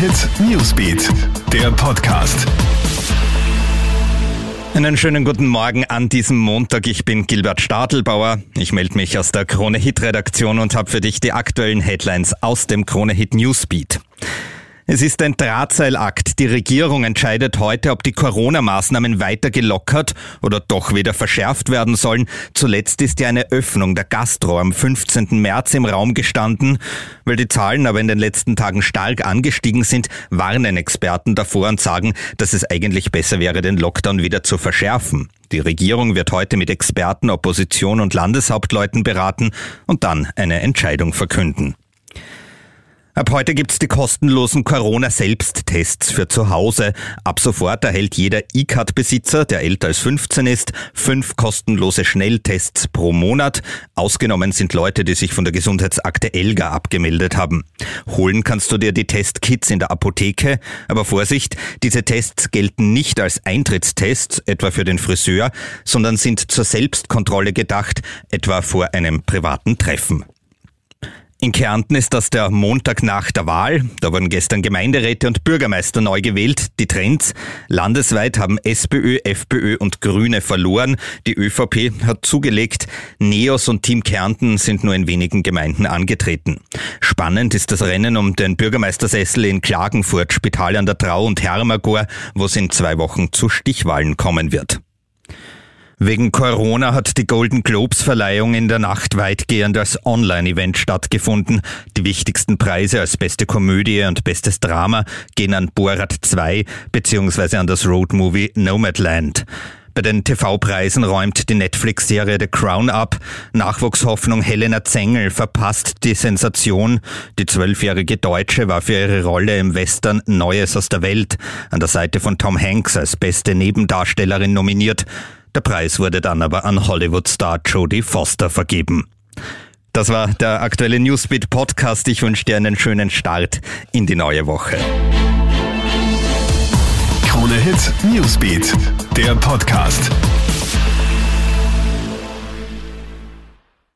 Hit Newsbeat, der Podcast. Einen schönen guten Morgen an diesem Montag. Ich bin Gilbert Stadelbauer. Ich melde mich aus der Krone Hit Redaktion und habe für dich die aktuellen Headlines aus dem Krone Hit Newsbeat. Es ist ein Drahtseilakt. Die Regierung entscheidet heute, ob die Corona-Maßnahmen weiter gelockert oder doch wieder verschärft werden sollen. Zuletzt ist ja eine Öffnung der Gastro am 15. März im Raum gestanden. Weil die Zahlen aber in den letzten Tagen stark angestiegen sind, warnen Experten davor und sagen, dass es eigentlich besser wäre, den Lockdown wieder zu verschärfen. Die Regierung wird heute mit Experten, Opposition und Landeshauptleuten beraten und dann eine Entscheidung verkünden. Ab heute gibt's die kostenlosen Corona-Selbsttests für zu Hause. Ab sofort erhält jeder E-Card-Besitzer, der älter als 15 ist, fünf kostenlose Schnelltests pro Monat. Ausgenommen sind Leute, die sich von der Gesundheitsakte Elga abgemeldet haben. Holen kannst du dir die Testkits in der Apotheke. Aber Vorsicht, diese Tests gelten nicht als Eintrittstests, etwa für den Friseur, sondern sind zur Selbstkontrolle gedacht, etwa vor einem privaten Treffen. In Kärnten ist das der Montag nach der Wahl. Da wurden gestern Gemeinderäte und Bürgermeister neu gewählt. Die Trends. Landesweit haben SPÖ, FPÖ und Grüne verloren. Die ÖVP hat zugelegt. Neos und Team Kärnten sind nur in wenigen Gemeinden angetreten. Spannend ist das Rennen um den Bürgermeistersessel in Klagenfurt, Spital an der Trau und Hermagor, wo es in zwei Wochen zu Stichwahlen kommen wird. Wegen Corona hat die Golden Globes Verleihung in der Nacht weitgehend als Online-Event stattgefunden. Die wichtigsten Preise als beste Komödie und bestes Drama gehen an Borat 2 bzw. an das Roadmovie Nomadland. Bei den TV-Preisen räumt die Netflix-Serie The Crown ab. Nachwuchshoffnung Helena Zengel verpasst die Sensation. Die zwölfjährige Deutsche war für ihre Rolle im Western Neues aus der Welt an der Seite von Tom Hanks als beste Nebendarstellerin nominiert. Der Preis wurde dann aber an Hollywood-Star Jodie Foster vergeben. Das war der aktuelle Newsbeat Podcast. Ich wünsche dir einen schönen Start in die neue Woche. Krone Hit Newsbeat, der Podcast.